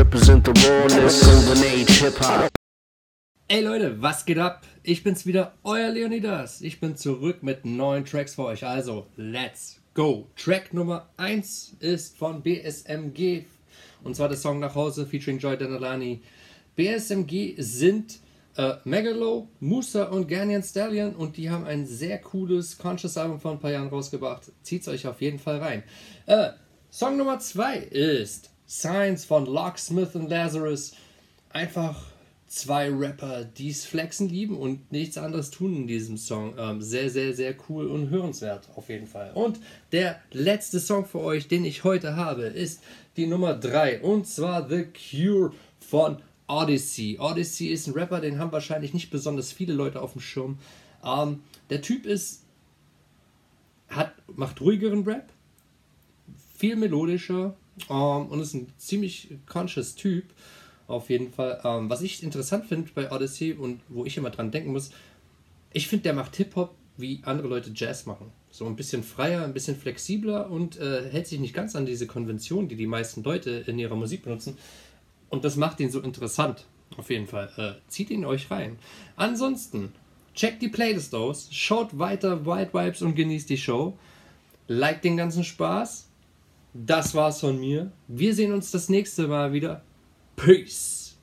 Represent the rawness, golden age hip hop. Ey Leute, was geht ab? Ich bin's wieder, euer Leonidas. Ich bin zurück mit neuen Tracks für euch. Also, let's go. Track Nummer 1 ist von BSMG. Und zwar der Song Nach Hause featuring Joy Denalani. BSMG sind äh, Megalo, Musa und Ganyan Stallion und die haben ein sehr cooles Conscious Album vor ein paar Jahren rausgebracht. Zieht's euch auf jeden Fall rein. Äh, Song Nummer 2 ist Signs von Locksmith und Lazarus. Einfach zwei Rapper, die es flexen lieben und nichts anderes tun in diesem Song. Ähm, sehr, sehr, sehr cool und hörenswert auf jeden Fall. Und der letzte Song für euch, den ich heute habe, ist die Nummer 3 und zwar The Cure von Odyssey. Odyssey ist ein Rapper, den haben wahrscheinlich nicht besonders viele Leute auf dem Schirm. Ähm, der Typ ist, hat, macht ruhigeren Rap, viel melodischer ähm, und ist ein ziemlich conscious Typ. Auf jeden Fall. Ähm, was ich interessant finde bei Odyssey und wo ich immer dran denken muss, ich finde, der macht Hip-Hop, wie andere Leute Jazz machen. So ein bisschen freier, ein bisschen flexibler und äh, hält sich nicht ganz an diese Konvention, die die meisten Leute in ihrer Musik benutzen. Und das macht ihn so interessant. Auf jeden Fall. Äh, zieht ihn euch rein. Ansonsten, checkt die Playlist aus, schaut weiter White Vibes und genießt die Show. Like den ganzen Spaß. Das war's von mir. Wir sehen uns das nächste Mal wieder. Peace.